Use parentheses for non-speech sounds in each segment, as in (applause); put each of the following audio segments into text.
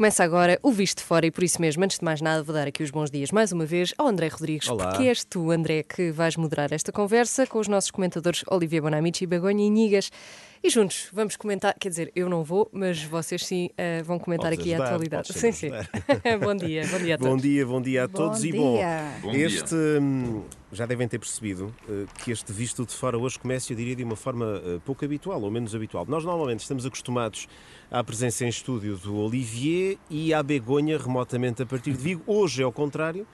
Começa agora o Visto Fora e por isso mesmo, antes de mais nada, vou dar aqui os bons dias mais uma vez ao André Rodrigues, Olá. porque és tu, André, que vais moderar esta conversa com os nossos comentadores Olivia Bonamici, Begonha e Nigas. E juntos vamos comentar, quer dizer, eu não vou, mas vocês sim eh, vão comentar Podes aqui ajudar, a atualidade. Sim, sim. (laughs) bom dia, bom dia a Bom todos. dia, bom dia a todos e bom. dia. Bom dia. este hum, já devem ter percebido eh, que este visto de fora hoje começa, eu diria, de uma forma eh, pouco habitual ou menos habitual. Nós normalmente estamos acostumados à presença em estúdio do Olivier e à Begonha remotamente a partir de Vigo. Hoje é ao contrário.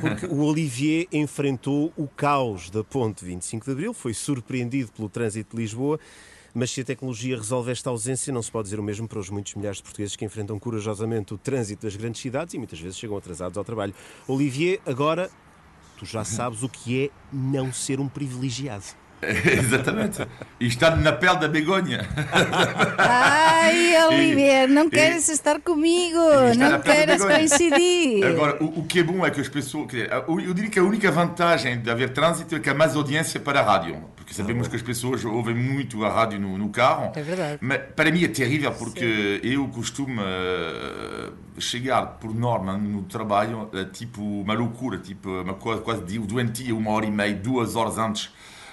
Porque o Olivier enfrentou o caos da ponte 25 de Abril, foi surpreendido pelo trânsito de Lisboa, mas se a tecnologia resolve esta ausência, não se pode dizer o mesmo para os muitos milhares de portugueses que enfrentam corajosamente o trânsito das grandes cidades e muitas vezes chegam atrasados ao trabalho. Olivier, agora tu já sabes o que é não ser um privilegiado. (laughs) Exatamente. E está na pele da begonha. Ai, (laughs) Olivier, não queres estar comigo, não queres coincidir. Agora, o, o que é bom é que as pessoas. eu diria que a única vantagem de haver trânsito é que há mais audiência para a rádio. Porque sabemos que as pessoas ouvem muito a rádio no, no carro. É verdade. Mas para mim é terrível porque eu costumo eh, chegar por norma no trabalho eh, tipo uma loucura, tipo uma coisa quase de doentia, uma hora e meia, duas horas antes.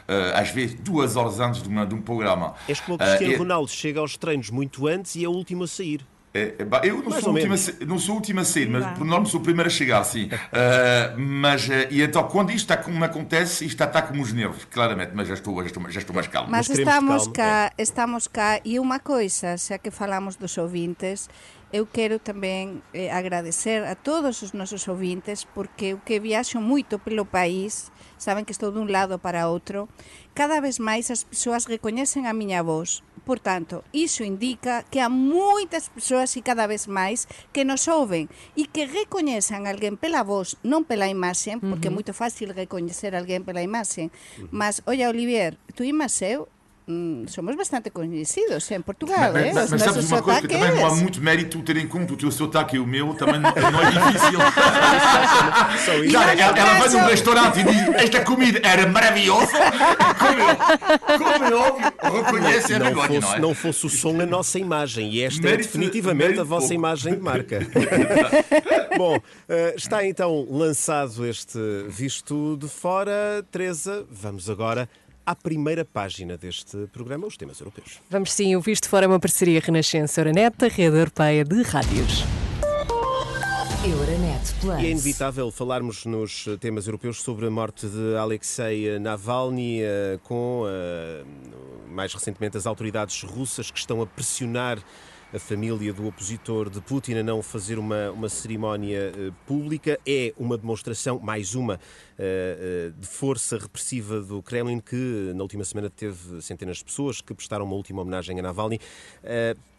eh, às vezes duas horas antes de, uma- de um programa. És como o Cristiano é- Ronaldo, chega aos treinos muito antes e é o último a sair. É, é, eu não Mais sou, a ser, não sou o último a sair, mas por norma sou o primeiro a chegar, sim. Ah, mas, ah, e então, quando isto está como acontece, isto está como os nervos, claramente, mas já estou, já estou, já estou mais calmo. Mas estamos calma, cá, estamos cá e uma coisa, xa que falamos dos ouvintes, eu quero tamén eh, agradecer a todos os nosos ouvintes porque o que viaxo moito pelo país, saben que estou dun lado para outro, cada vez máis as persoas recoñecen a miña voz. Por tanto, iso indica que há moitas persoas e cada vez máis que nos ouven e que recoñezan alguén pela voz, non pela imaxe, porque é moito fácil recoñecer alguén pela imaxe. Mas, olla, Olivier, tu imas eu, mm, somos bastante coñecidos en Portugal, mas, eh? mas, Os mas sabes uma coisa que também não há muito mérito ter em conta o teu sotaque e o meu, também não, não é difícil. (laughs) Só isso. Já, no ela, ela vai num restaurante e diz: Esta comida era maravilhosa. (laughs) Como eu, como eu reconhece a não begonha, fosse, não é? não fosse o som a nossa imagem e esta é Mérito- definitivamente a vossa pouco. imagem de marca. (laughs) Bom, eh, está então lançado este visto de fora. Teresa, vamos agora à primeira página deste programa, os temas europeus. Vamos sim, o Visto Fora é uma parceria Renascença Euronet, a rede europeia de rádios. Euronet Plus. E é inevitável falarmos nos temas europeus sobre a morte de Alexei Navalny, eh, com eh, mais recentemente as autoridades russas que estão a pressionar a família do opositor de Putin a não fazer uma, uma cerimónia eh, pública. É uma demonstração, mais uma, eh, eh, de força repressiva do Kremlin, que na última semana teve centenas de pessoas que prestaram uma última homenagem a Navalny.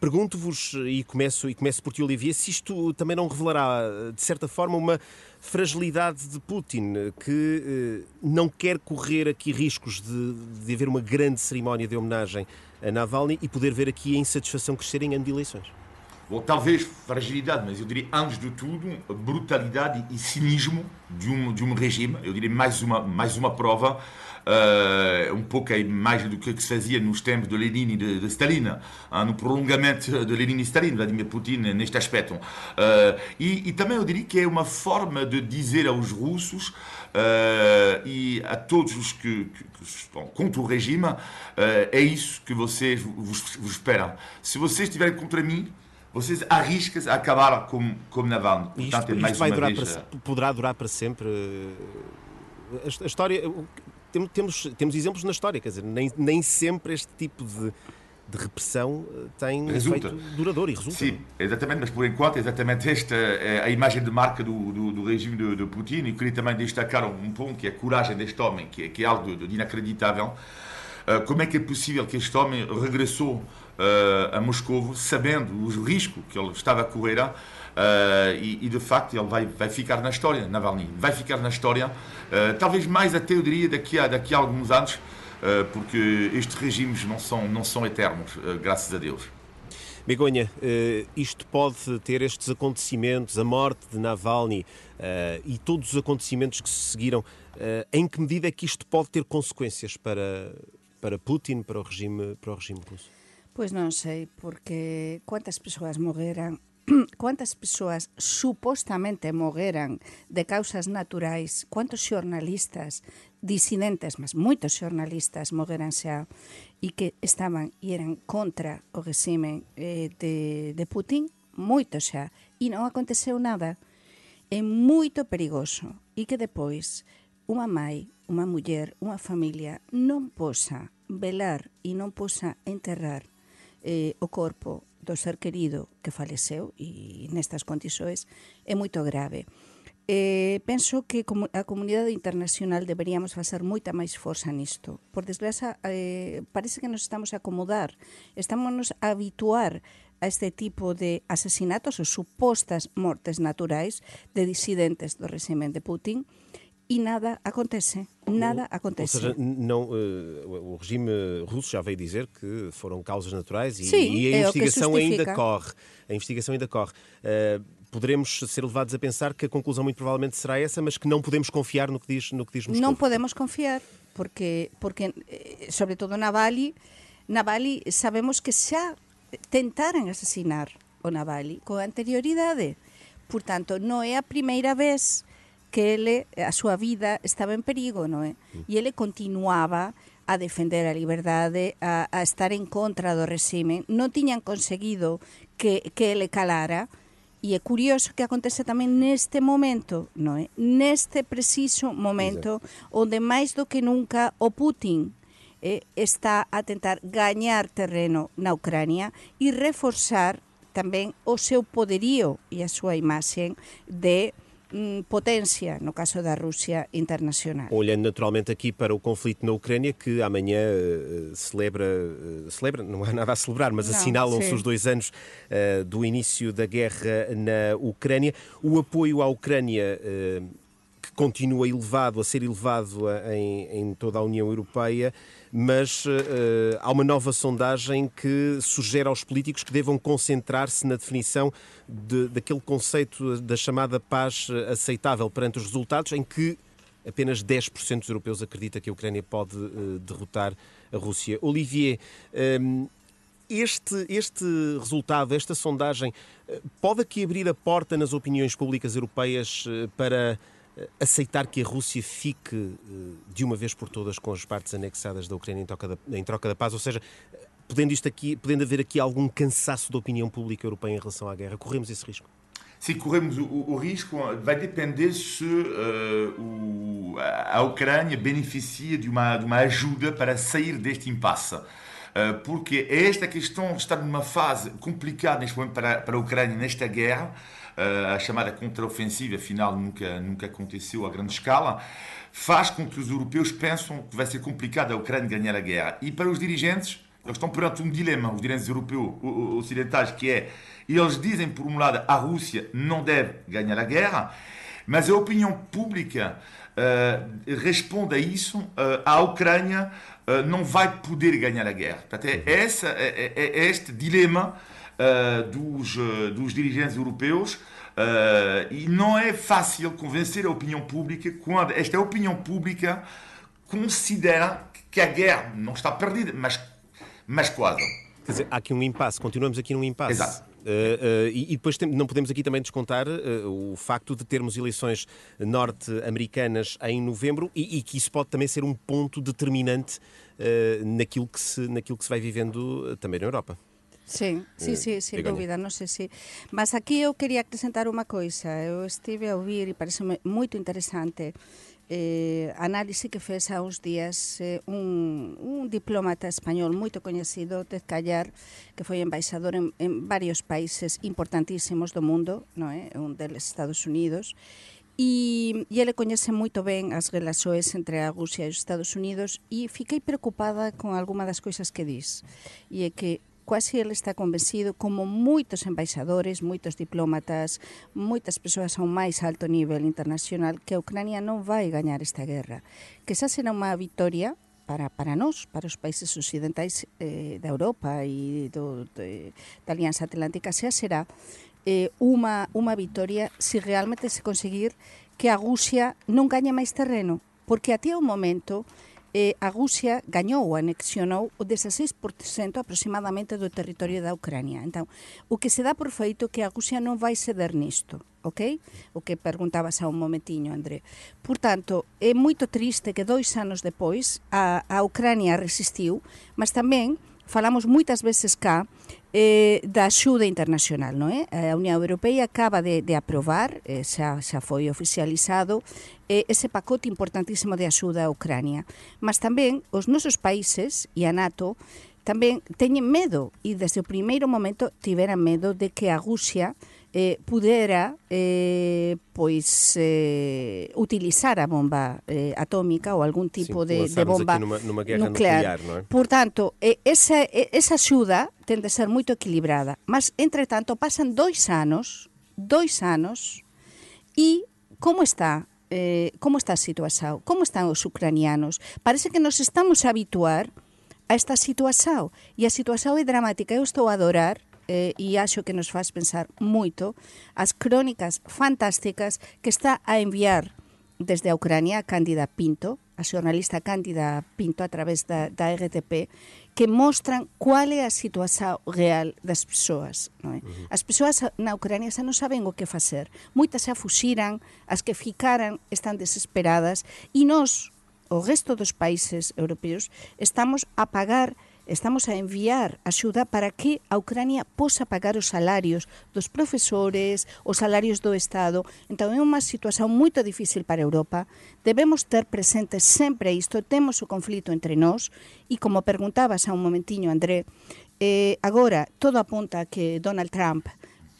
Pergunto-vos, e começo, e começo por ti, Olivier, se isto também não revelará, de certa forma, uma fragilidade de Putin, que eh, não quer correr aqui riscos de, de haver uma grande cerimónia de homenagem a Navalny e poder ver aqui a insatisfação crescer em ano de eleições. Bom, talvez fragilidade, mas eu diria, antes de tudo, brutalidade e cinismo de um, de um regime. Eu diria mais uma, mais uma prova, eh, um pouco a imagem do que se fazia nos tempos de Lenin e de, de Stalin, ah, no prolongamento de Lenin e Stalin, Vladimir Putin, neste aspecto. Eh, e, e também eu diria que é uma forma de dizer aos russos eh, e a todos os que, que- que estão contra o regime, é isso que vocês vos, vos esperam. Se vocês estiverem contra mim, vocês arriscam-se a acabar como, como Navalny. Portanto, isto, é mais isto vai durar vez, para, poderá durar para sempre. A, a história. Temos, temos exemplos na história, quer dizer, nem, nem sempre este tipo de, de repressão eh, tem Resulta. efeito duradouro e resulta. Sim, exatamente, mas por enquanto, exatamente esta é a imagem de marca do, do, do regime de, de Putin. E queria também destacar um ponto que é a coragem deste homem, que é, que é algo de, de inacreditável. Uh, como é que é possível que este homem regressou uh, a Moscou sabendo os riscos que ele estava a correr uh, e, e, de facto ele vai, vai ficar na história, Navalny, vai ficar na história, uh, talvez mais até eu diria daqui a, daqui a alguns anos, uh, porque estes regimes não são, não são eternos, uh, graças a Deus. Begonha, eh, isto pode ter estes acontecimentos, a morte de Navalny eh, e todos os acontecimentos que se seguiram, eh, em que medida é que isto pode ter consequências para, para Putin, para o regime, para o regime russo? Pois non sei, porque cuántas persoas morreran (clears throat) quantas persoas supostamente morreran de causas naturais, cuántos xornalistas disidentes, mas moitos xornalistas morreran xa e que estaban e eran contra o regime eh, de, de Putin, moito xa, e non aconteceu nada. É moito perigoso e que depois unha mãe, unha muller, unha familia non posa velar e non posa enterrar eh, o corpo do ser querido que faleceu e nestas condições é moito grave. Eh, penso que a comunidade internacional deberíamos facer moita máis forza nisto. Por desgraza, eh, parece que nos estamos a acomodar, estamos a habituar a este tipo de asesinatos ou supostas mortes naturais de disidentes do regime de Putin, e nada acontece. Nada acontece. Ou seja, não, uh, o regime russo já veio dizer que foram causas naturais e, Sim, e a é investigação ainda corre. A investigação ainda corre. Uh, poderemos ser levados a pensar que a conclusão muito provavelmente será essa, mas que não podemos confiar no que diz, no que diz Moscou. Não podemos confiar, porque, porque eh, sobretudo na Bali, na Bali sabemos que xa tentaran asesinar o Navalny con anterioridade. Portanto, non é a primeira vez que ele, a súa vida estaba en perigo, non é? E ele continuaba a defender a liberdade, a, a estar en contra do regime. Non tiñan conseguido que, que ele calara, E é curioso que acontece tamén neste momento, non é? Neste preciso momento Exacto. onde máis do que nunca o Putin eh, está a tentar gañar terreno na Ucrania e reforzar tamén o seu poderío e a súa imaxe de Mm, potência, no caso da Rússia internacional. Olhando naturalmente aqui para o conflito na Ucrânia, que amanhã uh, celebra, uh, celebra, não há nada a celebrar, mas assinalam-se os dois anos uh, do início da guerra na Ucrânia. O apoio à Ucrânia que continua elevado, a ser elevado em, em toda a União Europeia, mas uh, há uma nova sondagem que sugere aos políticos que devam concentrar-se na definição de, daquele conceito da chamada paz aceitável perante os resultados, em que apenas 10% dos europeus acredita que a Ucrânia pode uh, derrotar a Rússia. Olivier, um, este, este resultado, esta sondagem, pode aqui abrir a porta nas opiniões públicas europeias para aceitar que a Rússia fique eh, de uma vez por todas com as partes anexadas da Ucrânia em troca da, em troca da paz? Ou seja, podendo, isto aqui, podendo haver aqui algum cansaço da opinião pública europeia em relação à guerra, corremos esse risco? Sim, corremos o, o risco. Vai depender se uh, o, a Ucrânia beneficia de uma, de uma ajuda para sair deste impasse. Uh, porque esta questão está numa fase complicada neste momento para, para a Ucrânia nesta guerra a chamada contraofensiva, afinal nunca, nunca aconteceu a grande escala, faz com que os europeus pensam que vai ser complicado a Ucrânia ganhar a guerra. E para os dirigentes, eles estão perante um dilema, os dirigentes europeus ocidentais, que é, eles dizem, por um lado, a Rússia não deve ganhar a guerra, mas a opinião pública uh, responde a isso, uh, a Ucrânia uh, não vai poder ganhar a guerra. Portanto, é, essa, é, é, é este dilema uh, dos, uh, dos dirigentes europeus. Uh, e não é fácil convencer a opinião pública quando esta opinião pública considera que a guerra não está perdida, mas, mas quase. Quer dizer, há aqui um impasse, continuamos aqui num impasse. Exato. Uh, uh, e, e, depois tem, não podemos aqui também descontar uh, o facto de termos eleições norte-americanas em novembro e, e, que isso pode também ser um ponto determinante naquilo, que se, naquilo que se vai vivendo também na Europa. Sí, sí, sí, eh, sí sin dúbida, non sei se... Sí. Mas aquí eu quería acrescentar unha coisa. Eu estive a ouvir e parece moito interesante eh, análise que fez há uns días eh, un, un diplomata español moito coñecido, Ted Callar, que foi embaixador en, en varios países importantísimos do mundo, non é? un deles Estados Unidos, E, e ele coñece moito ben as relaxoes entre a Rusia e os Estados Unidos e fiquei preocupada con alguma das coisas que dis. E é que quase ele está convencido, como moitos embaixadores, moitos diplomatas, moitas persoas ao máis alto nivel internacional, que a Ucrania non vai gañar esta guerra. Que xa será unha victoria para, para nós, para os países occidentais eh, da Europa e do, de, da Alianza Atlántica, xa será eh, unha, unha vitoria se realmente se conseguir que a Rusia non gañe máis terreno, porque até o momento eh, a Rusia gañou, anexionou o 16% aproximadamente do territorio da Ucrania. Entón, o que se dá por feito que a Rusia non vai ceder nisto, ok? O que preguntabas a un momentiño, André. Por tanto, é moito triste que dois anos depois a, a Ucrania resistiu, mas tamén falamos moitas veces cá eh, da axuda internacional, non é? A Unión Europea acaba de, de aprobar, eh, xa, xa foi oficializado, eh, ese pacote importantísimo de axuda a Ucrania. Mas tamén os nosos países e a NATO tamén teñen medo e desde o primeiro momento tiveran medo de que a Rusia eh, pudera eh, pois eh, utilizar a bomba eh, atómica ou algún tipo Sim, de, de bomba numa, numa guerra nuclear. nuclear non é? Por tanto, eh, esa, eh, esa axuda ten de ser moito equilibrada. Mas, entretanto, pasan dois anos, dois anos, e como está eh, como está a situación? Como están os ucranianos? Parece que nos estamos a habituar a esta situación. E a situación é dramática. Eu estou a adorar eh, e acho que nos faz pensar moito as crónicas fantásticas que está a enviar desde a Ucrania Cándida Pinto, a xornalista Cándida Pinto a través da, da RTP, que mostran cual é a situación real das persoas. Non é? As persoas na Ucrania xa non saben o que facer. Moitas xa fuxiran, as que ficaran están desesperadas e nós, o resto dos países europeos, estamos a pagar estamos a enviar axuda para que a Ucrania posa pagar os salarios dos profesores, os salarios do Estado. Entón é unha situación moito difícil para a Europa. Debemos ter presente sempre isto, temos o conflito entre nós e como perguntabas a un momentiño, André, eh, agora todo apunta a que Donald Trump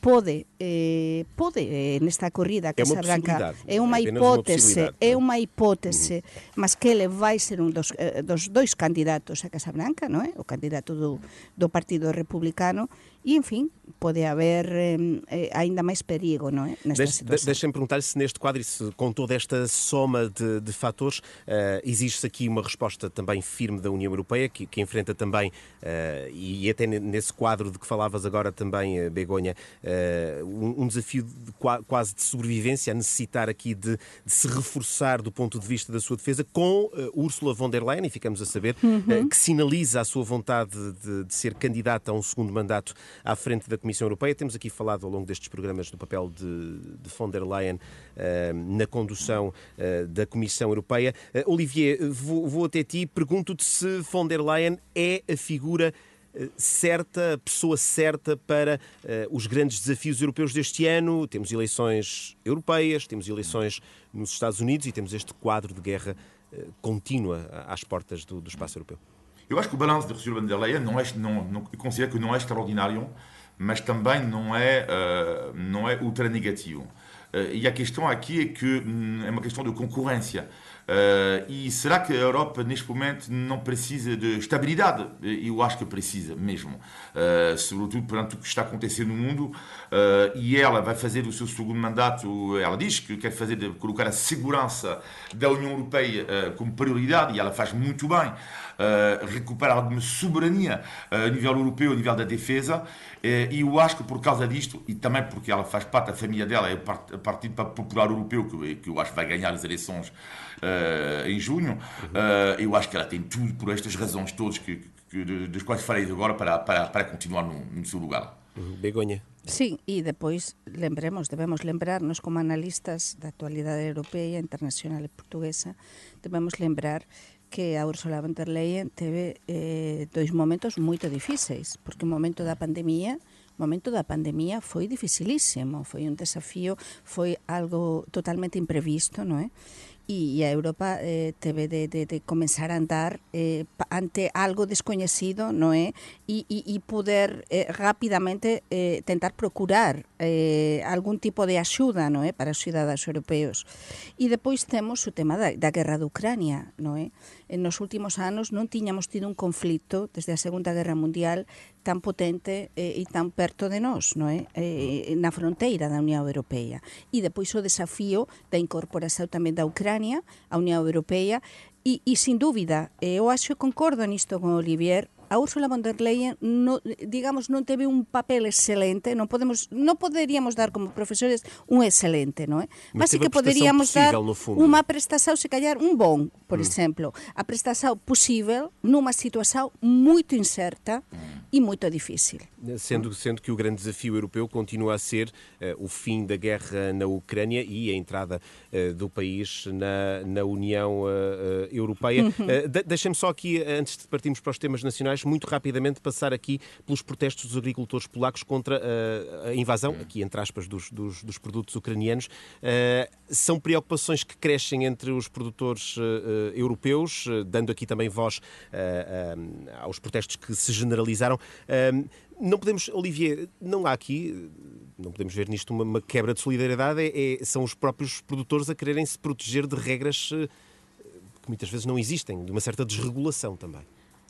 pode eh, pode eh, nesta corrida que É se arranca é unha é hipótese é non? unha hipótese mas que ele vai ser un dos, eh, dos dois candidatos a Casa Branca non é? o candidato do, do Partido Republicano e en fin pode haber eh, eh, ainda máis perigo non é? nesta Deixe- situación Deixem-me perguntar se neste quadro se com toda esta soma de, de fatores eh, existe aqui uma resposta também firme da União Europeia que, que enfrenta também, eh, e até ne- nesse quadro de que falavas agora também, eh, Begonha, eh, um, desafio de qua- quase de sobrevivência, a necessitar aqui de, de se reforçar do ponto de vista da sua defesa com eh, Ursula von der Leyen, e ficamos a saber, eh, que sinaliza a sua vontade de, de ser candidata a um segundo mandato à frente da Comissão Europeia. Temos aqui falado ao longo destes programas do papel de, de von der Leyen eh, na condução da Comissão Europeia. Olivier, vou, vou até ti. Pergunto-te se von der Leyen é a figura certa, pessoa certa para eh, os grandes desafios europeus deste ano. Temos eleições europeias, temos eleições nos Estados Unidos e temos este quadro de guerra eh, contínua às portas do, do espaço europeu. Eu acho que o balanço de Ursula von der Leyen não é, não, não, eu considero que não é extraordinário, mas também não é, uh, não é ultra negativo. Uh, e a questão aqui é que hum, é uma questão de concorrência. Uh, e será que a Europa, neste momento, não precisa de estabilidade? Eu acho que precisa mesmo. Uh, sobretudo perante o que está acontecendo no mundo. Uh, e ela vai fazer o seu segundo mandato. Ela diz que quer fazer de colocar a segurança da União Europeia como prioridade, e ela faz muito bem. Recuperar alguma soberania a nível europeu, a nível da defesa. E eu acho que por causa disto, e também porque ela faz parte da família dela, é o Partido Popular Europeu, que, que eu acho que vai ganhar as eleições uh, em junho, uh, eu acho que ela tem tudo, por estas razões todas que, que, de- das quais falei agora, para, para, para continuar no, no seu lugar. Begonha. Sí, e depois lembremos, debemos lembrarnos como analistas da actualidade europea, internacional e portuguesa, debemos lembrar que a Ursula von der Leyen teve eh, dois momentos moito difíceis, porque o momento da pandemia o momento da pandemia foi dificilísimo, foi un desafío, foi algo totalmente imprevisto, non é? e e a Europa eh, teve de, de, de comenzar a andar eh, ante algo descoñecido, non é? E, eh? e, e poder eh, rapidamente eh, tentar procurar eh, algún tipo de axuda, non é? Eh? Para os cidadáns europeos. E depois temos o tema da, da guerra de Ucrania, non é? Eh? nos últimos anos non tiñamos tido un conflito desde a Segunda Guerra Mundial tan potente eh, e tan perto de nós, non é? Eh, eh na fronteira da Unión Europea. E depois o desafío da incorporación tamén da Ucrania á Unión Europea E, e sin dúbida, eu eh, acho que concordo nisto con Olivier, a Ursula von der Leyen no, digamos non teve un papel excelente, non podemos non poderíamos dar como profesores un excelente, non é? Mas sí que poderíamos dar unha prestação se calhar un bon, por exemplo, a prestação possível numa situação muito incerta e muito difícil. Sendo, sendo que o grande desafio europeu continua a ser eh, o fim da guerra na Ucrânia e a entrada eh, do país na, na União eh, Europeia. De- Deixem-me só aqui, antes de partirmos para os temas nacionais, muito rapidamente passar aqui pelos protestos dos agricultores polacos contra eh, a invasão, aqui entre aspas, dos, dos, dos produtos ucranianos. Eh, são preocupações que crescem entre os produtores eh, europeus, dando aqui também voz aos protestos que se generalizaram. Não podemos, Olivier, não há aqui, não podemos ver nisto uma, uma quebra de solidariedade, é- é- são os próprios produtores a quererem se proteger de regras que muitas vezes não existem, de uma certa desregulação também.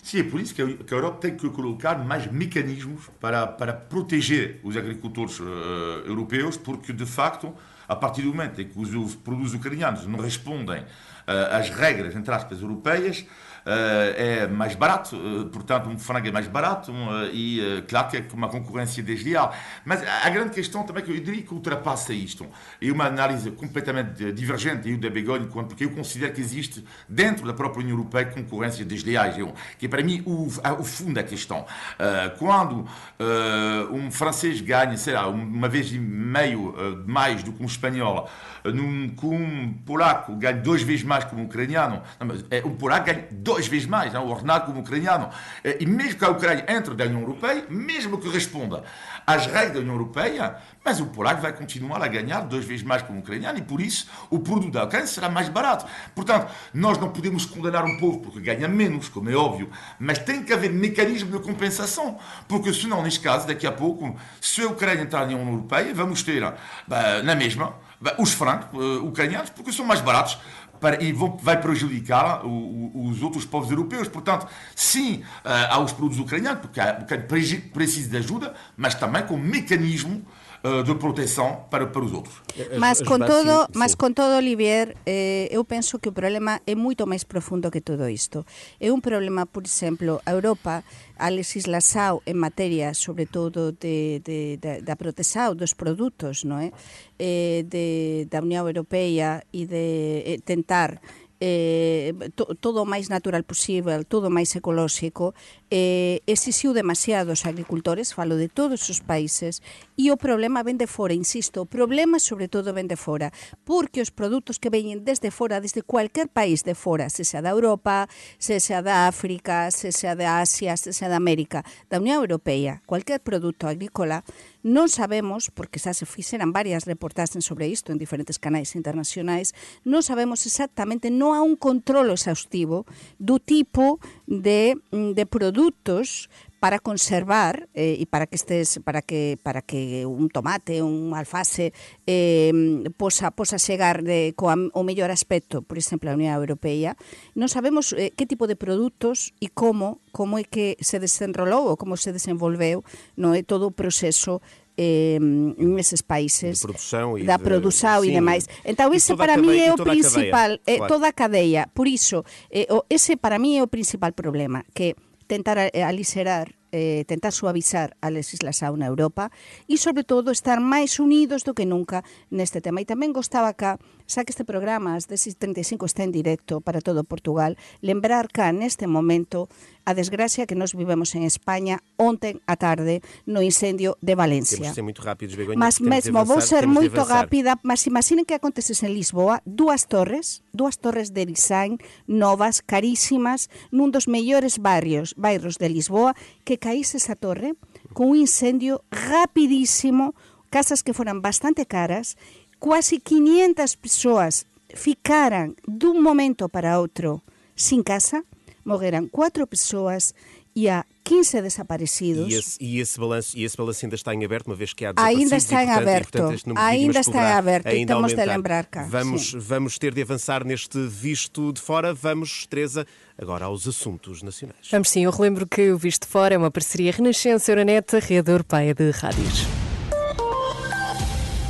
Sim, é por isso que a que a Europa tem que colocar mais mecanismos para, para proteger os agricultores eh, europeus, porque de facto, a partir do momento em que os, os produtos ucranianos não respondem eh, às regras, entre aspas, europeias, é mais barato, eh, portanto, um frango é mais barato eh, e, eh, claro, que é uma concorrência desleal. Mas a grande questão também que eu diria que ultrapassa isto é uma análise completamente divergente eu da Begonha, porque eu considero que existe dentro da própria União Europeia concorrência desleais, que é para mim o, o fundo da questão. Eh, quando eh, um francês ganha, sei lá, uma vez e meio eh, mais do que um espanhol, eh, num, com um polaco ganha duas vezes mais que um ucraniano, não, mas, eh, um polaco ganha duas vezes mais, não, o ordenado como um ucraniano. Eh, e mesmo que a Ucrânia entre da União Europeia, mesmo que responda às regras da União Europeia, mas o polaco vai continuar a ganhar duas vezes mais que um ucraniano e por isso o produto da Ucrânia será mais barato. Portanto, nós não podemos condenar um povo porque ganha menos, como é óbvio, mas tem que haver mecanismo de compensação, porque senão, neste caso, daqui a pouco, se a Ucrânia entrar na União Europeia, vamos ter bah, na mesma os francos eh, ucranianos, porque são mais baratos para, e vão, vai prejudicar o- o- os outros povos europeus. Portanto, sim, eh, há os produtos ucranianos, porque a Ucrânia pregi- precisa de ajuda, mas também com mecanismo eh, de proteção para, para os outros. Mas As con bases, todo, sim, mas con todo Olivier, eh, eu penso que o problema é moito máis profundo que todo isto. É un problema, por exemplo, a Europa a legislação en materia, sobre todo de, de, de, da proteção dos produtos, non é? Eh, de, da Unión Europea e de eh, tentar eh, to, todo o máis natural posible, todo o máis ecolóxico, eh, exixiu demasiado os agricultores, falo de todos os países, e o problema ven de fora, insisto, o problema sobre todo ven de fora, porque os produtos que veñen desde fora, desde cualquier país de fora, se sea da Europa, se sea da África, se sea da Asia, se sea da América, da Unión Europea, cualquier produto agrícola, Non sabemos, porque xa se fixeran varias reportaxes sobre isto en diferentes canais internacionais, non sabemos exactamente, non há un control exhaustivo do tipo de, mm, de produtos para conservar eh, e para que estes para que para que un tomate, un alface eh, posa posa chegar de coa o mellor aspecto, por exemplo, a Unión Europea, non sabemos eh, que tipo de produtos e como como é que se desenrolou ou como se desenvolveu no é todo o proceso eh, neses países De produção e da de- produção e demais. Então E esse para mim cadeia- é e o a cadeia, principal, é claro. toda a cadeia. Por iso, eh, o- ese para mí é o principal problema, que tentar eh, aliserar eh, tentar suavizar a legislación na Europa e, sobre todo, estar máis unidos do que nunca neste tema. E tamén gostaba cá Xa que este programa as 10.35 está en directo para todo Portugal, lembrar cá neste momento a desgracia que nos vivemos en España onten a tarde no incendio de Valencia. Temos de ser muito rápidos, Begoña. Mas mesmo avanzar, vou ser moito rápida, mas imaginen que acontecese en Lisboa dúas torres, dúas torres de design novas, carísimas, nun dos mellores barrios, bairros de Lisboa, que caíse esa torre con un incendio rapidísimo, casas que foran bastante caras, quasi 500 persoas ficaran dun momento para outro sin casa, morreran quatro persoas e há 15 desaparecidos. E esse, e, esse balanço, e esse balanço ainda está em aberto, uma vez que há Ainda está em aberto. de Ainda está em aberto e temos de lembrar cá, Vamos, sim. vamos ter de avançar neste visto de fora. Vamos, Teresa, agora aos assuntos nacionais. Vamos sim, eu relembro que o Visto Fora é uma parceria Renascença Euronet, rede europeia de rádios.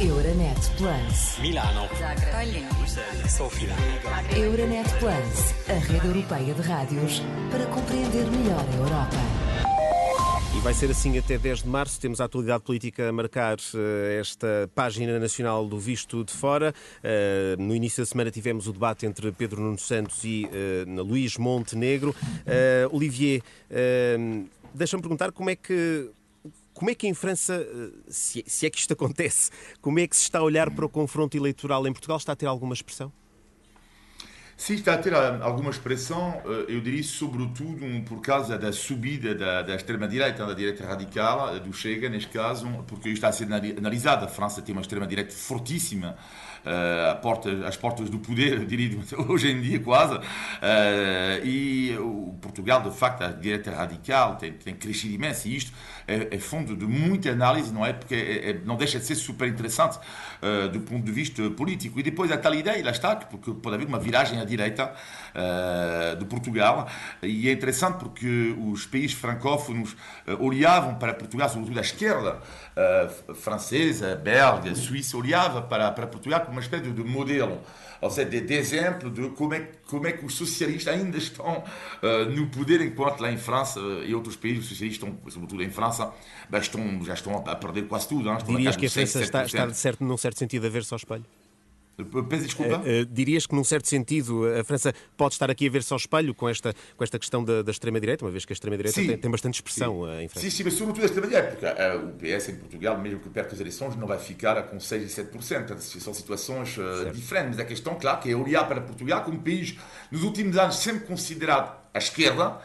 Euronet Plus. Milano. Sofia. Euronet Plus, a rede europeia de rádios para compreender melhor a Europa. E vai ser assim até 10 de março. Temos a atualidade política a marcar eh, esta página nacional do Visto de Fora. Eh, no início da semana tivemos o debate entre Pedro Nuno Santos e eh, Luís Montenegro. Olivier, deixa-me perguntar como é que como é que em França, se, se é que isto (laughs) acontece, como é que se está a olhar para o confronto eleitoral em Portugal? Está a ter alguma expressão? Sim, está a ter alguma expressão, eu diria sobretudo por causa da subida da, da extrema-direita, da direita radical, do Chega, neste caso, porque está a ser analisada. A França tem uma extrema-direita fortíssima, uh, porta, às portas do poder, (laughs) diria hoje em dia quase, uh, e o Portugal, de facto, a direita radical tem, tem crescido imenso, e isto é, é fundo de muita análise, não é? Porque é, é, não deixa de ser super interessante uh, do ponto de vista político. E depois a tal ideia, lá está, porque pode haver uma viragem à direita uh, de Portugal, e é interessante porque os países francófonos olhavam para Portugal, sobretudo a esquerda francesa, belga, suíça, olhava para, para Portugal como uma espécie de, de modelo ou seja, de, de, exemplo de como é, como é que os socialistas ainda estão uh, no poder, enquanto lá em França uh, e outros países, os socialistas, estão, sobretudo em França, estão, já estão a perder quase tudo. Hein? Dirias que a França está, está de certo, num certo sentido, a ver-se ao espelho? Peço desculpa? Uh, uh, dirias que, num certo sentido, a França pode estar aqui a ver-se ao espelho com esta, com esta questão da, da extrema-direita, uma vez que a extrema-direita tem, tem, bastante expressão uh, em França. Sim, sim, mas sobretudo a extrema-direita, porque o PS em Portugal, mesmo que perca as eleições, não vai ficar com 6 e 7%. São situações diferentes. Mas a questão, claro, que é olhar para Portugal como um país, nos últimos anos, sempre considerado à esquerda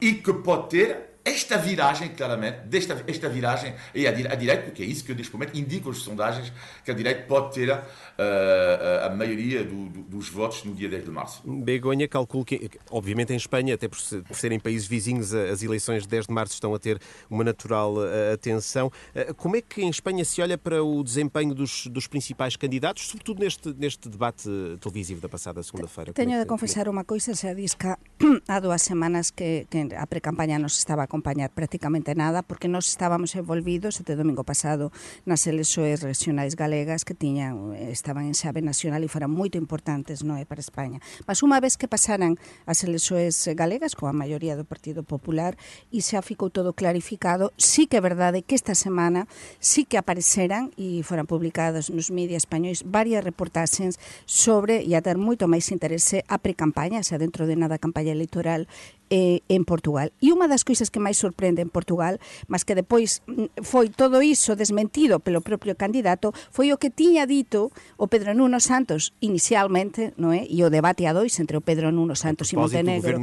e que pode ter esta viragem, claramente, desta, esta viragem é a, a direita, porque é isso que neste momento indicam as sondagens, que a direita pode ter uh, a maioria do, do, dos votos no dia 10 de março. Begonha, calculo que, obviamente em Espanha, até por, por serem países vizinhos, as eleições de 10 de março estão a ter uma natural uh, atenção. Uh, como é que em Espanha se olha para o desempenho dos, dos principais candidatos, sobretudo neste, neste debate televisivo da passada segunda-feira? Tenho é de confessar uma coisa, se diz que há duas semanas que, que a pré-campanha nos estava acompañar prácticamente nada porque nós estábamos envolvidos este domingo pasado nas elexoes regionais galegas que tiñan eh, estaban en xave nacional e foran moito importantes non é para España. Mas unha vez que pasaran as elexoes galegas coa maioría do Partido Popular e xa ficou todo clarificado, sí que é verdade que esta semana sí que apareceran e foran publicadas nos medios españois varias reportaxes sobre e a ter moito máis interese a precampaña, xa dentro de nada a campaña electoral eh, en Portugal. E unha das coisas que máis sorprende en Portugal, mas que depois mm, foi todo iso desmentido pelo propio candidato, foi o que tiña dito o Pedro Nuno Santos inicialmente, non é? E o debate a dois entre o Pedro Nuno Santos e Montenegro.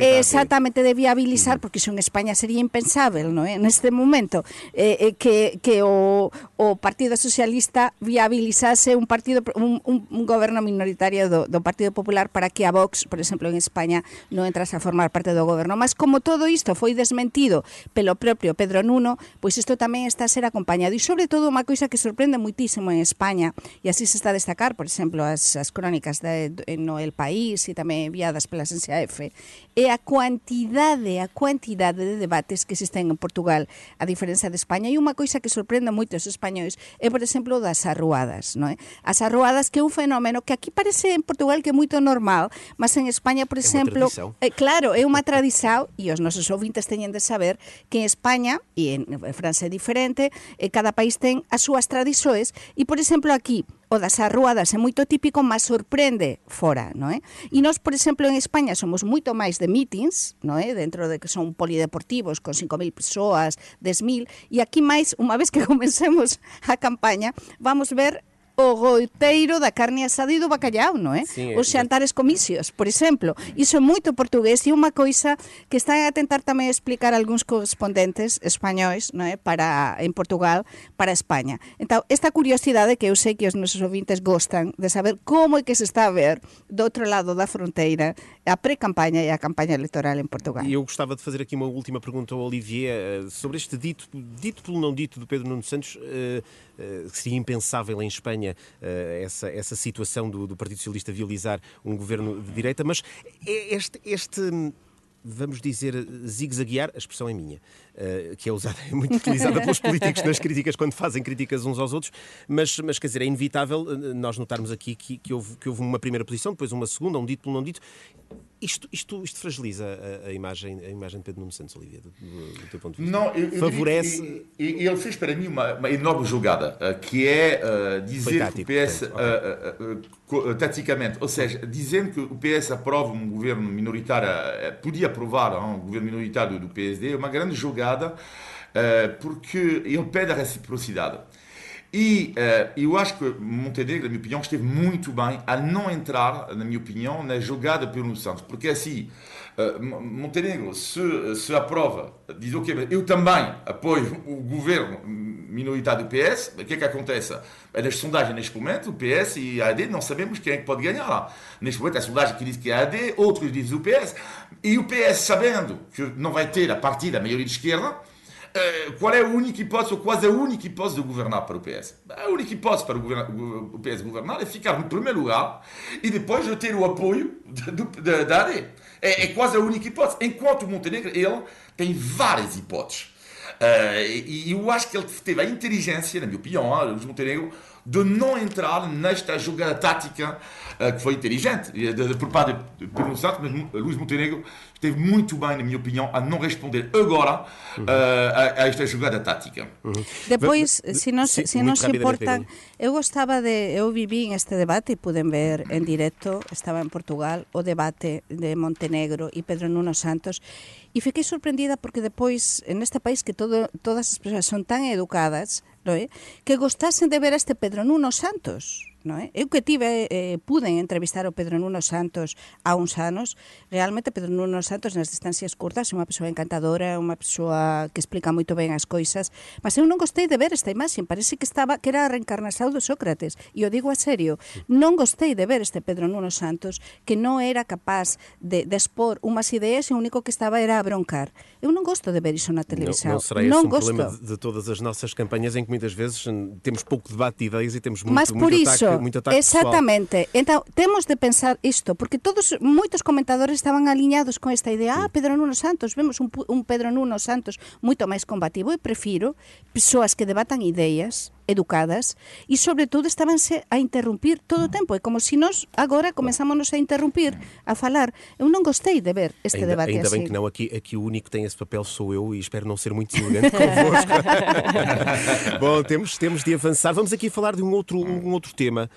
Eh, exactamente, de viabilizar, porque iso en España sería impensável, non é? Neste momento, eh, eh, que, que o, o Partido Socialista viabilizase un partido un, un, un goberno minoritario do, do Partido Popular para que a Vox, por exemplo, en España, non entrase a formar parte parte do goberno, mas como todo isto foi desmentido pelo propio Pedro Nuno, pois isto tamén está a ser acompañado e sobre todo unha coisa que sorprende muitísimo en España e así se está a destacar, por exemplo, as, as crónicas de, no El País e tamén enviadas pela Asencia F, é a cuantidade, a cuantidade de debates que existen en Portugal, a diferenza de España. E unha coisa que sorprende moito os españois é, por exemplo, das arruadas. Non é? As arruadas que é un fenómeno que aquí parece en Portugal que é moito normal, mas en España, por é exemplo, é, eh, claro, é unha idioma tradizado e os nosos ouvintes teñen de saber que en España e en France é diferente, eh, cada país ten as súas tradizoes e, por exemplo, aquí o das arruadas é moito típico, mas sorprende fora, non é? E nós, por exemplo, en España somos moito máis de meetings, non é? Dentro de que son polideportivos con 5.000 persoas, 10.000, e aquí máis, unha vez que (laughs) comencemos a campaña, vamos ver o goiteiro da carne asada e do bacalhau, non é? Sí, Os xantares comicios, por exemplo. Iso é moito portugués e unha coisa que están a tentar tamén explicar algúns correspondentes españois, non é? Para en Portugal, para España. Então, esta curiosidade que eu sei que os nosos ouvintes gostan de saber como é que se está a ver do outro lado da fronteira a pré-campanha e a campanha eleitoral em Portugal. E eu gostava de fazer aqui uma última pergunta ao Olivier eh, sobre este dito, dito pelo não dito do Pedro Nuno Santos, uh, seria impensável em Espanha uh, essa, essa situação do, do Partido Socialista viabilizar um governo de direita, mas é este, este vamos dizer, zigue-zaguear, a expressão é minha, uh, que é usada, é muito utilizada pelos políticos nas críticas quando fazem críticas uns aos outros, mas, mas quer dizer, é inevitável nós notarmos aqui que, que, houve, que houve uma primeira posição, depois uma segunda, um dito pelo não dito. Isto, isto, isto fragiliza a, a, imagem, a imagem de Pedro Nuno Santos, Olivia, do, do teu ponto de vista? Não, eu, Favorece. ele fez para mim uma, uma enorme jogada, que é uh, dizer tático, que o PS, portanto, okay. uh, uh, taticamente, ou seja, dizendo que o PS aprova um governo minoritário, podia aprovar um governo minoritário do PSD, é uma grande jogada, porque ele pede a reciprocidade. E uh, eu acho que Montenegro, na minha opinião, esteve muito bem a não entrar, na minha opinião, na jogada pelo Santos. Porque assim, uh, Montenegro se, se aprova, diz o okay, eu também apoio o governo minoritário do PS, o que é que acontece? É nas sondagens, neste momento, o PS e a AD não sabemos quem é que pode ganhar lá. Neste momento, a sondagem que diz que é a AD, outros dizem o PS, e o PS, sabendo que não vai ter a partir da maioria de esquerda, qual é a única hipótese, ou quase a única hipótese de governar para o PS? A única hipótese para o, PS governar é ficar no primeiro lugar e depois de ter o apoio da AD. É, é, quase a única hipótese. Enquanto o Montenegro, ele tem várias hipóteses. Uh, e eu acho que ele teve a inteligência, na minha opinião, o Montenegro, de não entrar nesta jogada tática uh, que foi inteligente de, de, por parte de Pedro Santos, mas Luís Montenegro esteve muito bem, na minha opinião, a não responder agora uh, a, a, esta jogada tática. Uhum. Depois, se não, se, se não se importa, eu gostava de, eu vivi este debate e pude ver em direto, estava em Portugal, o debate de Montenegro e Pedro Nuno Santos e fiquei surpreendida porque depois, en este país que todo, todas as persoas son tan educadas, eh, que gostasen de ver a este Pedro Nuno Santos. Non é? Eu que tive, eh, puden entrevistar o Pedro Nuno Santos há uns anos, realmente Pedro Nuno Santos nas distancias curtas é unha persoa encantadora, unha persoa que explica moito ben as coisas, mas eu non gostei de ver esta imaxe, parece que estaba que era a reencarnación do Sócrates, e o digo a serio, non gostei de ver este Pedro Nuno Santos que non era capaz de, de expor unhas ideas e o único que estaba era a broncar. Eu non gosto de ver iso na televisão. Não, não será esse non um gosto. problema de, de todas as nossas campanhas em que muitas vezes hum, temos pouco debate de ideias e temos muito, Mas por muito isso, ataque, muito ataque Exactamente. Pessoal. Então, temos de pensar isto, porque todos, moitos comentadores estaban aliñados con esta idea, ah, Pedro Nuno Santos, vemos un, un Pedro Nuno Santos moito máis combativo e prefiro persoas que debatan ideas, educadas e sobre todo estabanse a interrumpir todo o tempo, é como se nós agora começámonos a interrumpir, a falar. Eu non gostei de ver este ainda, debate ainda assim. bem que não, aqui, aqui o único que tem esse papel sou eu e espero não ser muito deselegante (laughs) convosco. (laughs) Bom, temos, temos de avançar. Vamos aqui falar de um outro, um outro tema.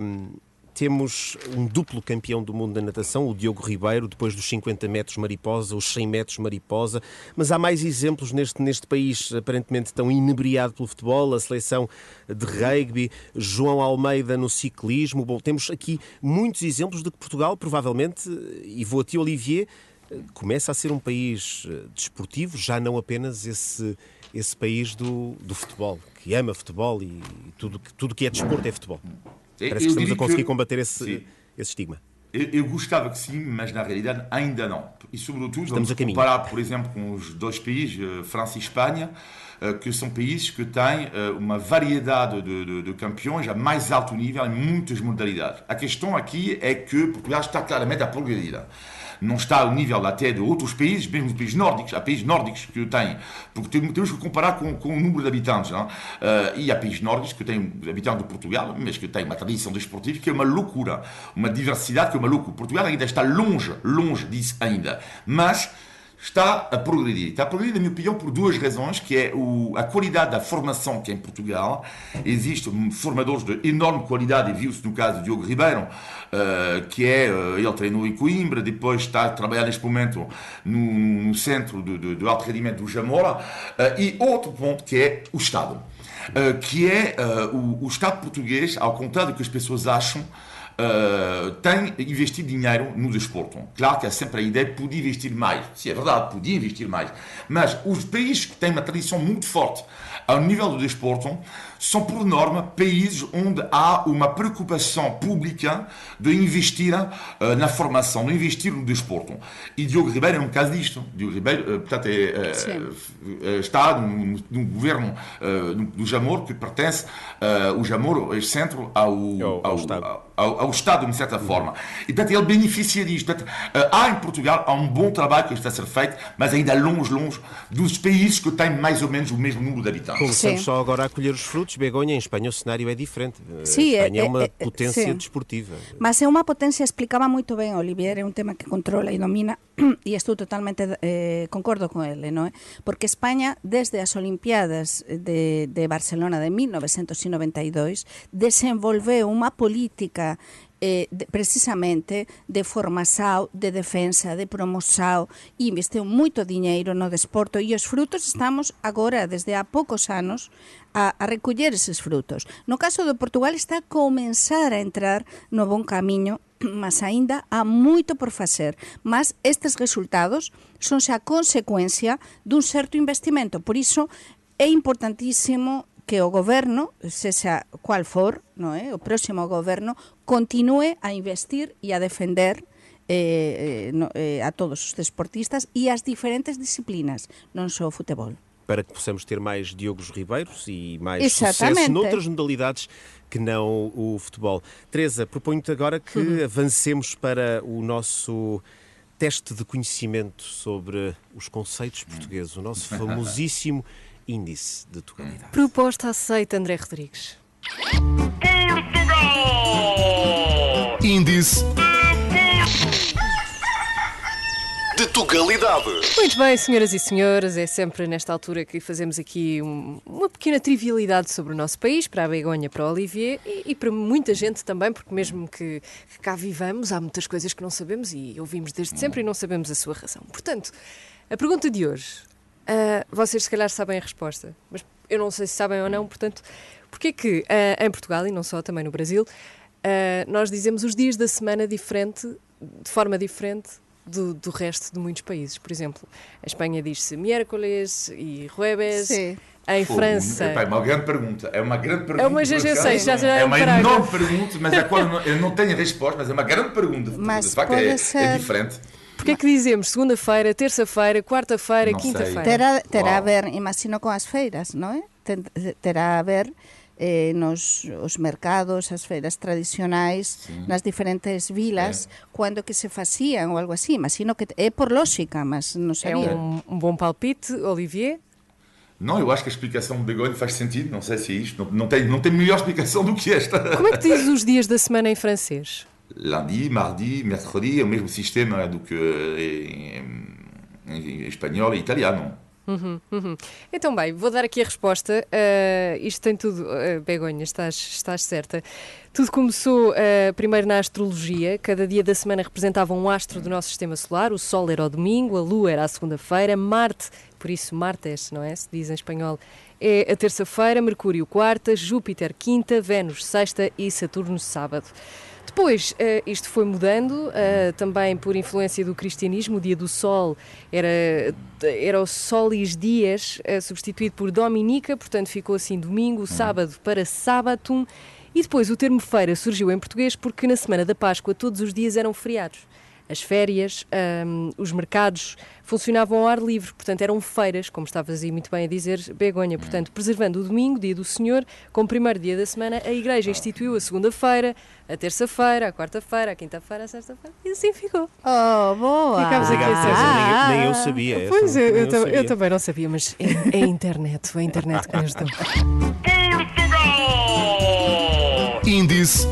Um, temos um duplo campeão do mundo da natação, o Diogo Ribeiro, depois dos 50 metros mariposa, os 100 metros mariposa, mas há mais exemplos neste, neste país aparentemente tão inebriado pelo futebol, a seleção de rugby, João Almeida no ciclismo. Bom, temos aqui muitos exemplos de que Portugal, provavelmente, e vou a ti, Olivier, começa a ser um país eh, desportivo, já não apenas esse, esse país do, do futebol, que ama futebol e tudo, tudo que é desporto é futebol. Parece que estamos a conseguir que, combater esse, esse estigma. Eu, gostava que sim, mas na realidade ainda não. E sobretudo, estamos vamos a comparar, por exemplo, com os dois países, eh, França e Espanha, eh, que são países que têm eh, uma variedade de, de, de, campeões a mais alto nível em muitas modalidades. A questão aqui é que Portugal está claramente a progredir não está ao nível até de outros países, mesmo os países nórdicos. Há países nórdicos que têm, porque temos que comparar com, com o número de habitantes. Não? Uh, e há países nórdicos que têm habitantes de Portugal, mas que têm uma tradição desportiva que é uma loucura, uma diversidade que é uma loucura. Portugal ainda está longe, longe disso ainda. Mas está a progredir. Está a progredir, na minha opinião, por duas razões, que é o, a qualidade da formação que é em Portugal. Existem formadores de enorme qualidade, e viu-se no caso de Diogo Ribeiro, uh, que é, uh, ele treinou em Coimbra, depois está a trabalhar neste momento no, no centro de, de, de, alto rendimento do Jamora. Uh, e outro ponto que é o Estado. que é o, o Estado português, ao contrário do que as pessoas acham, uh, tem investido dinheiro no desporto. Claro que há sempre a ideia de poder investir mais. Se é verdade, podia investir mais. Mas os países que têm uma tradição muito forte ao nível do desporto são, por norma, países onde há uma preocupação pública de investir uh, na formação, de investir no desporto. E Diogo Ribeiro é um caso disto. Diogo Ribeiro, uh, portanto, é, uh, está no, no governo do Jamor, que pertence, o Jamor é centro ao, ao, ao, Estado. Ao, ao, Estado, de certa forma. E, portanto, ele beneficia disto. Portanto, há em Portugal há um bom trabalho que está a ser feito, mas ainda longe, longe dos países que têm mais ou menos o mesmo número de habitantes. Começamos só agora a colher os frutos. Begonha, em Espanha o cenário é diferente. Sim, a Espanha é, é uma é, potência sim. desportiva. Mas é uma potência, explicava muito bem Olivier, é um tema que controla e domina (clears throat) e estou totalmente eh, concordo con ele, non é? Porque España desde as Olimpiadas de, de Barcelona de 1992 desenvolveu unha política eh, de, precisamente de formação, de defensa, de promoção, e investeu moito diñeiro no desporto e os frutos estamos agora, desde há poucos anos, a, a recoller eses frutos. No caso do Portugal está a comenzar a entrar no bon camiño (clears throat) mas aínda há moito por facer. Mas estes resultados son xa consecuencia dun certo investimento. Por iso, é importantísimo que o goberno, sexa cual for, no é? o próximo goberno, continue a investir e a defender eh, eh, no, eh, a todos os desportistas e as diferentes disciplinas, non só o futebol para que possamos ter mais Diogos Ribeiros e mais Exatamente. sucesso noutras modalidades que não o futebol. Teresa, proponho-te agora que uhum. avancemos para o nosso teste de conhecimento sobre os conceitos portugueses, o nosso (laughs) famosíssimo índice de tocalidade. Proposta aceita, André Rodrigues. Portugal! Índice de Tugalidade. Muito bem, senhoras e senhores, é sempre nesta altura que fazemos aqui um, uma pequena trivialidade sobre o nosso país, para a Begonha, para o Olivier e, e para muita gente também, porque mesmo que, que, cá vivamos, há muitas coisas que não sabemos e ouvimos desde sempre e não sabemos a sua razão. Portanto, a pergunta de hoje, uh, vocês se calhar sabem a resposta, mas eu não sei se sabem ou não, portanto, porque é que uh, em Portugal e não só também no Brasil, uh, nós dizemos os dias da semana diferente, de forma diferente do, do, resto de muitos países. Por exemplo, a Espanha diz-se miércoles e jueves. Sim. Em Pô, França. É uma grande pergunta. É uma grande pergunta. É uma GG6, já, já é uma enorme pergunta, mas a qual eu não tenho a resposta, mas é uma grande pergunta. Mas de facto é, ser... é diferente. Porquê é que dizemos segunda-feira, terça-feira, quarta-feira, quinta-feira? Terá, terá a ver, imagino, com as feiras, não é? Terá a ver eh, nos os mercados, as feiras tradicionais, sí. nas diferentes vilas, é. quando que se faciam ou algo assim. Imagino que é por lógica, mas não sabia. É um, um bom palpite, Olivier? Não, eu acho que a explicação do Begonha faz sentido. Não sei se é isto. Não, não, tem, não tem melhor explicação do que esta. Como é que diz os dias da semana em francês? Lundi, mardi, mercredi, é o mesmo sistema do que em, em, espanhol e italiano. Uhum, uhum. Então, bem, vou dar aqui a resposta. Uh, isto tem tudo, uh, Begonha, estás, estás certa. Tudo começou uh, primeiro na astrologia. Cada dia da semana representava um astro do nosso sistema solar. O Sol era o domingo, a Lua era a segunda-feira, Marte, por isso Martes, não é? Se diz em espanhol, é a terça-feira, Mercúrio quarta, Júpiter quinta, Vênus sexta e Saturno sábado. Depois, uh, isto foi mudando, uh, também por influência do cristianismo. O dia do sol era, era o Solis Dias, uh, substituído por Dominica, portanto ficou assim domingo, sábado para Sábatum. E depois o termo feira surgiu em português porque na semana da Páscoa todos os dias eram feriados as férias, um, os mercados funcionavam ao ar livre, portanto eram feiras, como estavas aí muito bem a dizer, Begonha. Portanto, preservando o domingo, dia do Senhor, como primeiro dia da semana, a Igreja instituiu a segunda-feira, a terça-feira, a quarta-feira, a quinta-feira, a sexta-feira, e assim ficou. Oh, boa! Ficámos aqui assim. Ah, nem, nem, eu sabia. Pois, eu, eu, sabia. eu, também não sabia, mas é, é a internet, foi a internet que nos deu. Índice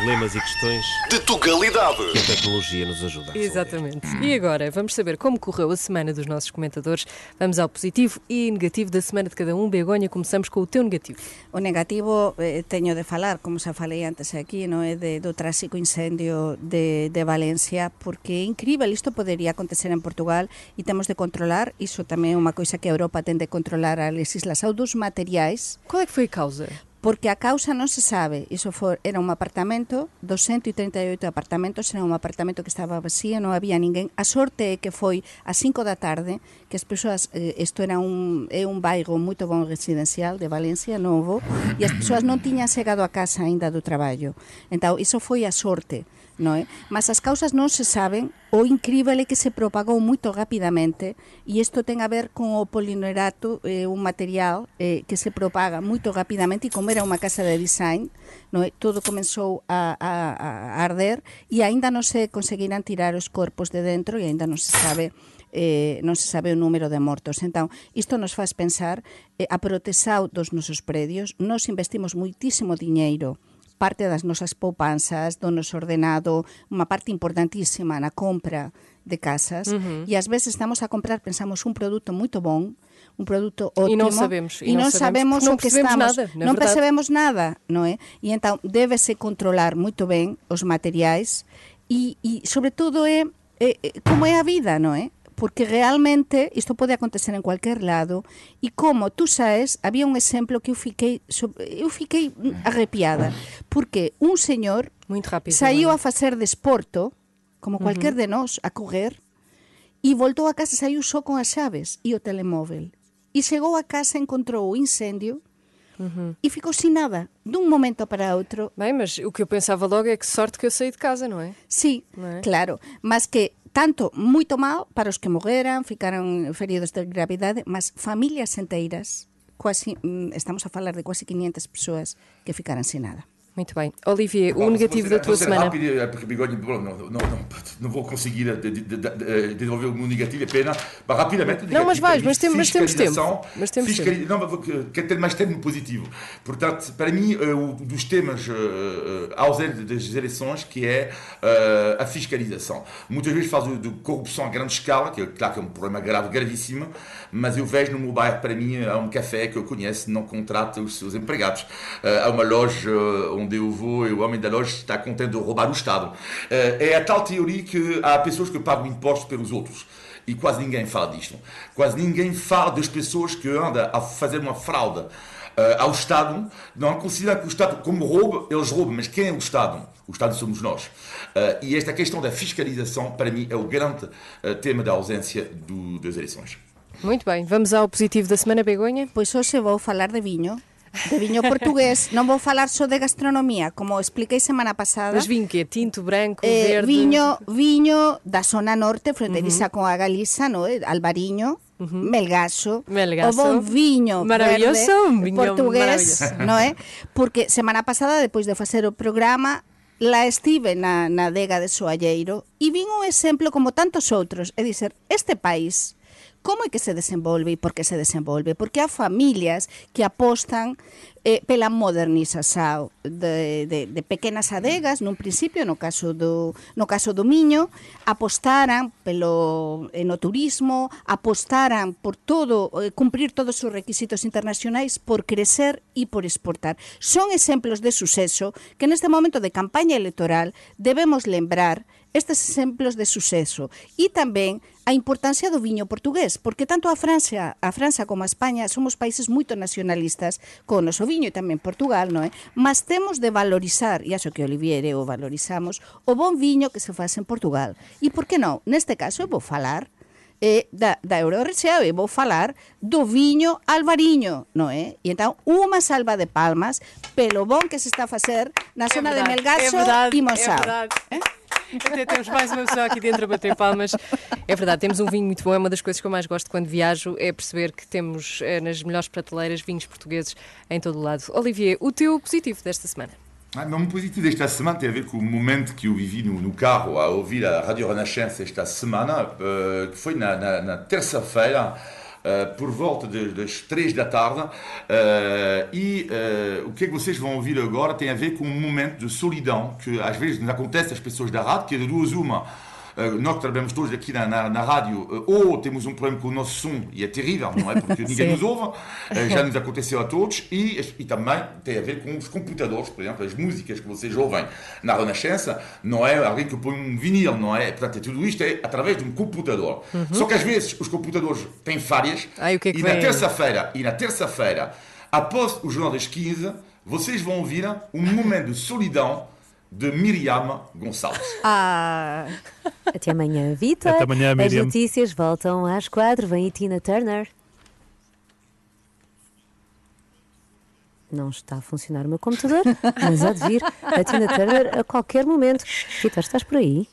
problemas e questões de Tugalidade. Que a tecnologia nos ajuda. Exatamente. E agora, vamos saber como correu a semana dos nossos comentadores. Vamos ao positivo e negativo da semana de cada um. Begonha, começamos com o teu negativo. O negativo, eh, teño de falar, como xa falei antes aquí, no é de, do trágico incendio de, de Valencia, porque é incrível, isto podería acontecer en Portugal e temos de controlar, iso tamén é unha coisa que a Europa ten de controlar a legislación dos materiais. Qual é que foi a causa? Porque a causa non se sabe. Iso for, era un apartamento, 238 apartamentos, era un apartamento que estaba vacío, non había ninguén. A sorte é que foi a 5 da tarde, que as persoas, eh, isto era un, é un bairro moito bon residencial de Valencia, novo, e as persoas non tiñan chegado a casa aínda do traballo. Entón, iso foi a sorte no é? Mas as causas non se saben, o incrível é que se propagou moito rapidamente e isto ten a ver con o polinerato, eh, un material eh, que se propaga moito rapidamente e como era unha casa de design, no é? todo comenzou a, a, a arder e aínda non se conseguiran tirar os corpos de dentro e aínda non se sabe eh, non se sabe o número de mortos. Entón, isto nos faz pensar eh, a protesao dos nosos predios, nos investimos moitísimo diñeiro parte das nosas poupanzas, do noso ordenado, unha parte importantísima na compra de casas, uh -huh. e ás veces estamos a comprar, pensamos un produto moito bon, un produto ótimo e non sabemos, e, non sabemos, sabemos o que estamos, nada, non verdade. percebemos nada, non é? E entón débese controlar moito ben os materiais e, e sobre todo é, é, é como é a vida, non é? Porque realmente isto pode acontecer en cualquier lado e como tú sabes, había un exemplo que eu fiquei eu fiquei arrepiada porque un señor Muito rápido. saiu a facer desporto como cualquier de nós a correr e voltou a casa saiu só con as chaves e o telemóvel e chegou a casa encontrou o incendio e ficou sin nada dun momento para outro Bem, mas o que eu pensava logo é que sorte que eu saí de casa, não é? Sí, Non é? claro, mas que tanto moito mal para os que morreran, ficaron feridos de gravidade, mas familias enteiras, quasi, mm, estamos a falar de quase 500 persoas que ficaran sin nada. Muito bem. Olivier, o negativo da tua semana. rápido, eh, porque bigode, não, não, não, não vou conseguir de, de, desenvolver o meu negativo, é pena. Mas rapidamente, Não, mas vais, mas tem- mas temos tempo. fiscalização, Mas temos fiscali- Não, mas vou- quero ter mais tempo positivo. Portanto, para mim, eh, um dos temas eh, eh, ausentes das eleições, que é eh, a fiscalização. Muitas vezes faz de corrupção a grande escala, que é claro que é um problema grave, gravíssimo, mas eu vejo no meu bairro, para mim, há um café que eu conheço, não contrata os seus empregados. Eh, há uma loja eh, onde eu vou e o homem da loja está contente de roubar o Estado. Eh, é a tal teoria que há pessoas que pagam impostos pelos outros. E quase ninguém fala disto. Quase ninguém fala das pessoas que andam a fazer uma fraude eh, ao Estado. Não consideram que o Estado, como rouba, eles roubam. Mas quem é o Estado? O Estado somos nós. Eh, e esta questão da fiscalização, para mim, é o grande tema da ausência do- das eleições. Muito bem. Vamos ao positivo da semana, Begonha. Pois hoxe vou falar de viño, de viño portugués, non vou falar só de gastronomía, como expliquei semana pasada. Mas vin que tinto, branco, eh, verde. Viño, viño da zona norte, fronteriza uh -huh. con a Galiza, no, eh, Albariño, Uh -huh. Melgaso, Melgaso, o bon viño maravilloso, verde, un eh, viño portugués, maravilloso. No, é? Porque semana pasada, depois de facer o programa, la estive na, na dega de Soalleiro e vin un exemplo como tantos outros, é dizer, este país como é que se desenvolve e por que se desenvolve? Porque há familias que apostan eh, pela modernización de, de, de pequenas adegas, nun principio, no caso do, no caso do Miño, apostaran pelo eh, enoturismo, apostaran por todo, eh, cumprir todos os requisitos internacionais por crecer e por exportar. Son exemplos de suceso que neste momento de campaña electoral debemos lembrar estes exemplos de suceso e tamén a importancia do viño portugués, porque tanto a Francia, a França como a España somos países moito nacionalistas con o viño e tamén Portugal, non é? Mas temos de valorizar, e aso que Olivier eu valorizamos, o bon viño que se faz en Portugal. E por que non? Neste caso vou falar eh, da, da Eurorexea e vou falar do viño albariño, non é? E entón, unha salva de palmas pelo bon que se está a facer na zona de Melgaço e Monção. É verdade. Até temos mais uma pessoa aqui dentro a bater palmas. É verdade, temos um vinho muito bom. É uma das coisas que eu mais gosto quando viajo, é perceber que temos eh, nas melhores prateleiras vinhos portugueses em todo o lado. Olivier, o teu positivo desta semana? Ah, meu positivo desta semana tem a ver com o momento que eu vivi no, no carro a ouvir a Rádio Renascença esta semana, eh, que foi na, na- na terça-feira, eh, por volta de- das três da tarde. eh, e eh, o que é que vocês vão ouvir agora tem a ver com um momento de solidão que às vezes acontece às pessoas da rádio, que é de duas uma. Eh, nós que trabalhamos todos aqui na, na, na rádio, eh, ou temos um problema com o nosso som, e é terrível, não é? Porque ninguém (laughs) nos ouve, eh, já nos aconteceu a todos, e, e também tem a ver com os computadores, por exemplo, as músicas que vocês ouvem na Renascença, não é alguém que põe um vinil, não é? Portanto, é tudo isto é através de um computador. Só que às vezes os computadores têm falhas, Ai, que é que e na terça-feira, e na terça-feira, após o Jornal das 15, vocês vão ouvir um momento de solidão de Miriam Gonçalves. Ah, Até amanhã, Vitor. Até amanhã, As Miriam. notícias voltam às quatro. Vem aí Tina Turner. Não está a funcionar o meu computador, mas há de vir a Tina Turner a qualquer momento. Vitor, estás por aí?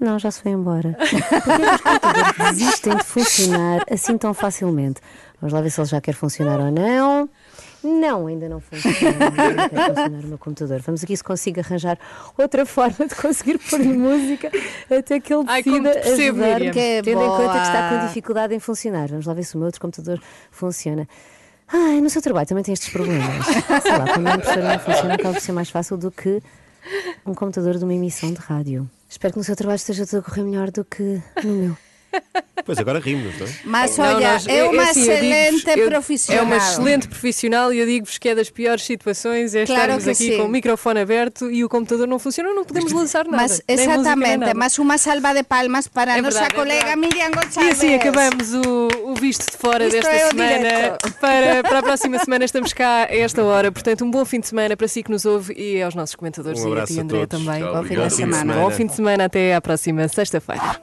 Não, já se foi embora. Porquê que os computadores desistem de funcionar assim tão facilmente? Vamos lá ver se ele já quer funcionar ou não. Não, ainda não funciona. Não funcionar o meu computador. Vamos aqui se consigo arranjar outra forma de conseguir pôr música até que ele Ai, decida percebo, ajudar. Que tendo em conta que está boa. com dificuldade em funcionar. Vamos lá ver se o meu outro computador funciona. Ai, no seu trabalho também tem estes problemas. Sei lá, quando a impressora não funciona, acaba por ser mais fácil do que um computador de uma emissão de rádio. Espero que no seu trabalho esteja tudo a correr melhor do que no meu. Pois agora rimos, não é? mas Não, olha, nós- é uma assim, excelente eu- profissional. É uma excelente profissional e eu digo-vos que é das piores situações é Claro estarmos aqui sim. com o microfone aberto e o computador não funciona, não podemos lançar nada. Mas exatamente, nada. mas uma salva de palmas para É a nossa verdade, é colega verdade. Miriam E Gonçalves. assim acabamos o, o visto de fora Isto desta é semana. Para, (laughs) para a próxima semana estamos cá a esta hora. Portanto, um bom fim de semana para si que nos ouve e aos nossos comentadores Um e a ti, André, também. Tchau, Bom fim de semana. Bom fim de semana, até à próxima sexta-feira.